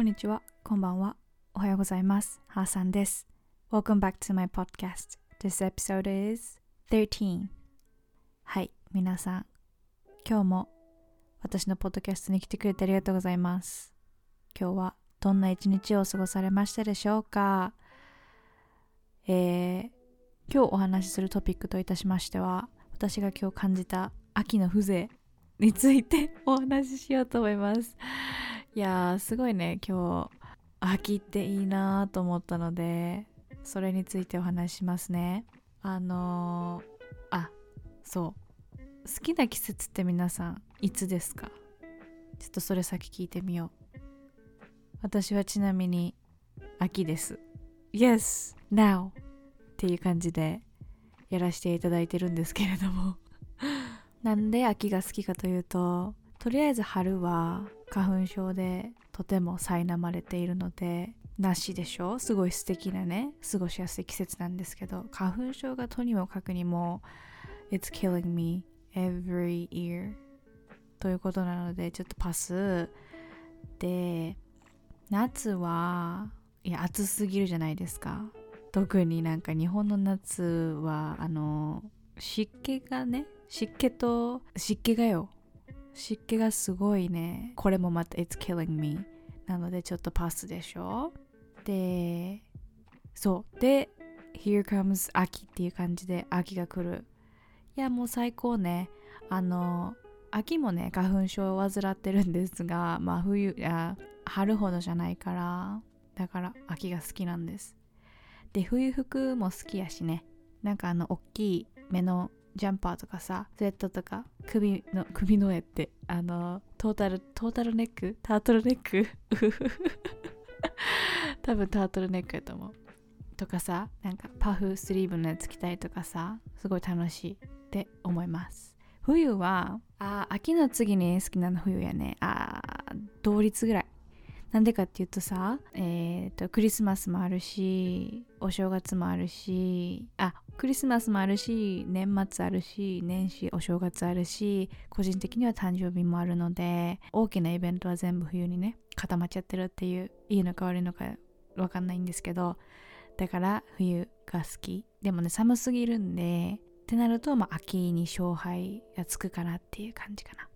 こんにちは、こんばんは、おはようございます。ハーさんです。Welcome back to my podcast. This episode is 13. はい、皆さん、今日も私のポッドキャストに来てくれてありがとうございます。今日はどんな一日を過ごされましたでしょうかえー、今日お話しするトピックといたしましては、私が今日感じた秋の風情についてお話ししようと思います。いやーすごいね今日。秋っていいなと思ったのでそれについてお話ししますね。あのー、あそう。好きな季節って皆さんいつですか？ちょっとそれ先聞いてみよう。私はちなみに秋です。Yes! Now! っていう感じでやらせていただいてるんですけれども。なんで秋が好きかというととりあえず春は花粉症でとても苛まれているのでなしでしょ？すごい素敵なね過ごしやすい季節なんですけど花粉症がとにもかくにも It's killing me every year ということなのでちょっとパス。で夏はいや暑すぎるじゃないですか。特になんか日本の夏はあの湿気がね湿気と湿気がよ。湿気がすごいね。これもまた It's killing me なのでちょっとパスでしょ？でそう。で Here comes 秋っていう感じで秋が来る。いやもう最高ね。あの秋もね花粉症を患ってるんですがまあ冬や春ほどじゃないからだから秋が好きなんです。で冬服も好きやしね。なんかあの大きい目のジャンパーとかさスウェットとか首の首の絵ってあのトータルトータルネック？タートルネック？多分タートルネックやと思う。とかさなんかパフスリーブのやつ着たりとかさすごい楽しい。って思います。冬はあ秋の次に好きなの冬やね。あ同率ぐらい。なんでかっていうとさ、えー、とクリスマスもあるしお正月もあるしあクリスマスもあるし年末あるし年始お正月あるし個人的には誕生日もあるので大きなイベントは全部冬にね固まっちゃってるっていういいのか悪いのか分かんないんですけどだから冬が好き。でもね寒すぎるんでってなると、まあ、秋に勝敗がつくかなっていう感じかな。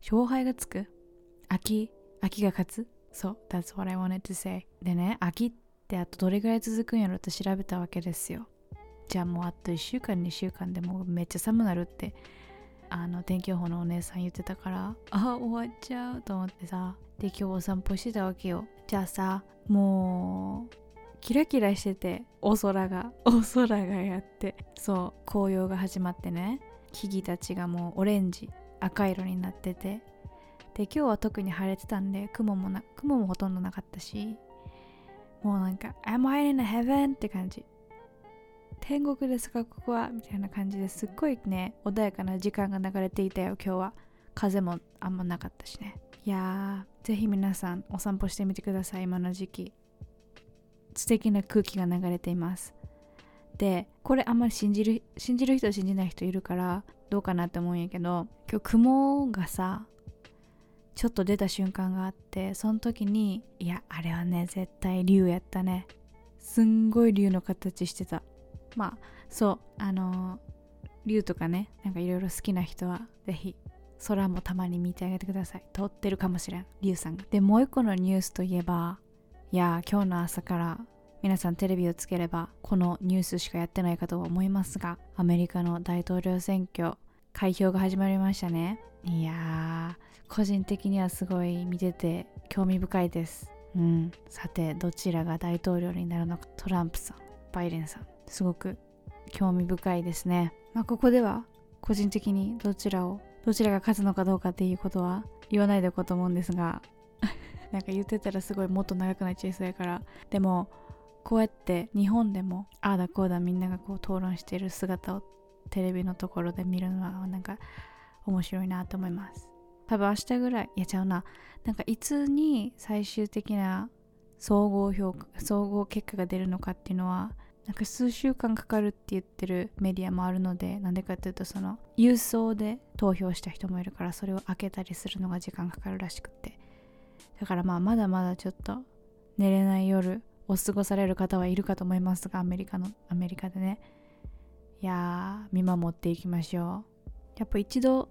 勝敗がつく？秋？秋が勝つ？そう、That's what I wanted to say. でね、秋ってあとどれぐらい続くんやろって調べたわけですよ。じゃあもうあと1週間、2週間でもうめっちゃ寒なるって、あの、天気予報のお姉さん言ってたから、あ、終わっちゃうと思ってさ、で、今日お散歩してたわけよ。じゃあさ、もう、キラキラしてて、お空が、お空がやって、そう、紅葉が始まってね、木々たちがもうオレンジ、赤色になってて、で今日は特に晴れてたんで雲もな雲もほとんどなかったしもうなんか「Am I in heaven?」って感じ天国ですかここはみたいな感じですっごいね穏やかな時間が流れていたよ今日は。風もあんまなかったしね。いやーぜひ皆さんお散歩してみてください今の時期。素敵な空気が流れています。でこれあんまり信じる信じる人信じない人いるからどうかなって思うんやけど今日雲がさちょっと出た瞬間があってその時にいやあれはね絶対竜やったね。すんごい竜の形してた。まあそうあの竜とかねなんかいろいろ好きな人はぜひ空もたまに見てあげてください。通ってるかもしれん。竜さんが。でもう一個のニュースといえばいや今日の朝から皆さんテレビをつければこのニュースしかやってないかと思いますがアメリカの大統領選挙開票が始まりましたね。いやー個人的にはすごい見てて興味深いです。うん。さてどちらが大統領になるのか。トランプさんバイデンさん。すごく興味深いですね。まあここでは個人的にどちらをどちらが勝つのかどうかっていうことは言わないでおこうと思うんですが なんか言ってたらすごいもっと長くなっちゃいそうやから。でもこうやって日本でもああだこうだみんながこう討論している姿をテレビのところで見るのはなんか面白いなと思います。多分明日ぐらいやっちゃうな。なんかいつに最終的な総合評価総合結果が出るのかっていうのはなんか数週間かかるって言ってるメディアもあるのでなんでかっていうとその郵送で投票した人もいるからそれを開けたりするのが時間かかるらしくって。だからまあまだまだちょっと寝れない夜を過ごされる方はいるかと思いますがアメリカのアメリカでね。いや見守っていきましょう。やっぱ一度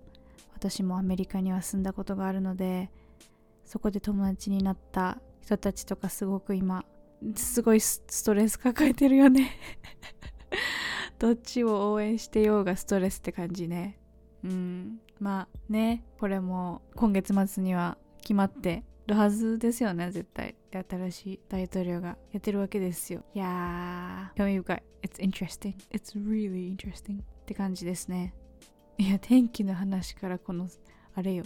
私もアメリカには住んだことがあるのでそこで友達になった人たちとかすごく今すごいストレス抱えてるよね。どっちを応援してようがストレスって感じね。うん。まあねこれも今月末には決まってるはずですよね絶対。新しい大統領がやってるわけですよ。いやー興味深い。It's interesting. It's really interesting. って感じですね。いや天気の話からこのあれよ。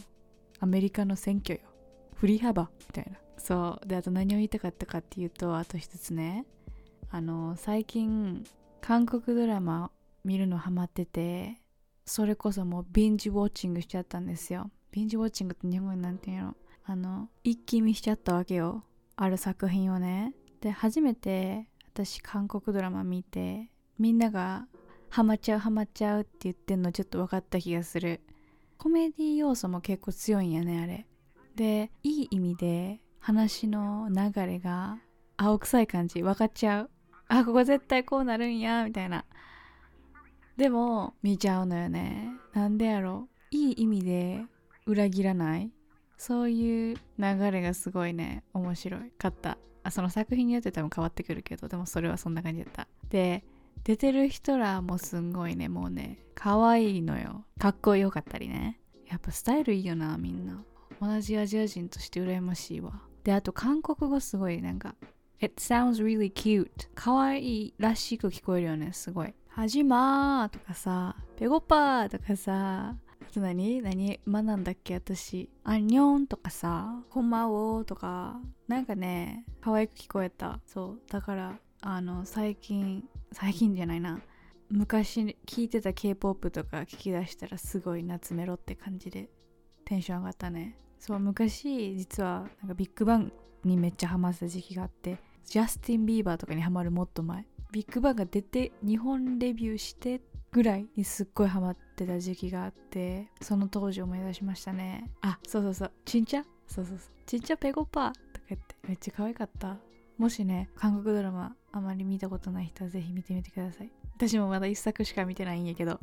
アメリカの選挙よ。振り幅。みたいな。そう。であと何を言いたかったかっていうとあと一つね。あの最近韓国ドラマ見るのハマっててそれこそもうビンジウォッチングしちゃったんですよ。ビンジウォッチングって日本語になんていうの？あの一気見しちゃったわけよ。ある作品をね。で初めて私韓国ドラマ見てみんながハマっちゃうハマっちゃうって言ってんのちょっと分かった気がする。コメディ要素も結構強いんやねあれ。でいい意味で話の流れが青臭い感じ分かっちゃう。あここ絶対こうなるんやみたいな。でも見ちゃうのよね。なんでやろう。いい意味で裏切らない。そういう流れがすごいね面白かった。あその作品によって多分変わってくるけどでもそれはそんな感じだった。で出てる人らもすんごいねもうね可愛いのよ。かっこよかったりね。やっぱスタイルいいよなみんな。同じアジア人として羨ましいわ。であと韓国語すごいなんか It sounds really cute 可愛いらしく聞こえるよねすごい。はじまーとかさペゴパーとかさあと何？何？学んだっけ？私。アンニョンとかさコンマオとか。なんかね可愛く聞こえた。そう。だからあの最近最近じゃないな。昔聞いてた K-POP とか聞き出したらすごい夏メロって感じでテンション上がったね。そう昔実はなんかビッグバンにめっちゃハマってた時期があってジャスティン・ビーバーとかにハマるもっと前。ビッグバンが出て日本デビューしてぐらいにすっごいハマってた時期があってその当時思い出しましたね。あそうそうそう。ちんちゃそうそうそう。ちんちゃペゴパーとか言ってめっちゃ可愛かった。もしね韓国ドラマあまり見たことない人はぜひ見てみてください。私もまだ一作しか見てないんやけど。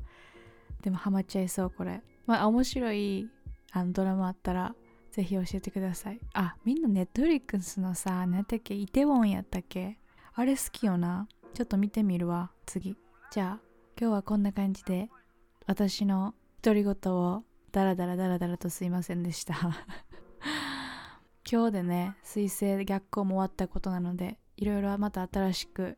でもハマっちゃいそうこれ。まあ面白いあのドラマあったらぜひ教えてください。あみんなネットフリックスのさ何だっけイテウォンやったっけ？あれ好きよな。ちょっと見てみるわ。次。じゃあ今日はこんな感じで私の独り言をダラダラダラダラとすいませんでした。今日でね水星逆行も終わったことなのでいろいろまた新しく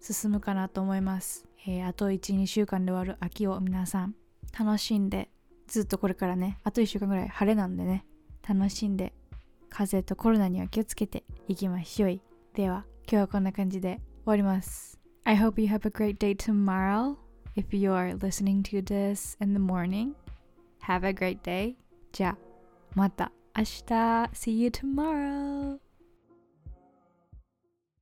進むかなと思います、えー、あと12週間で終わる秋を皆さん楽しんでずっとこれからねあと1週間ぐらい晴れなんでね楽しんで風邪とコロナには気をつけていきましょうでは今日はこんな感じで終わります I hope you have a great day tomorrow if you are listening to this in the morning have a great day じゃあまた明日 see you tomorrow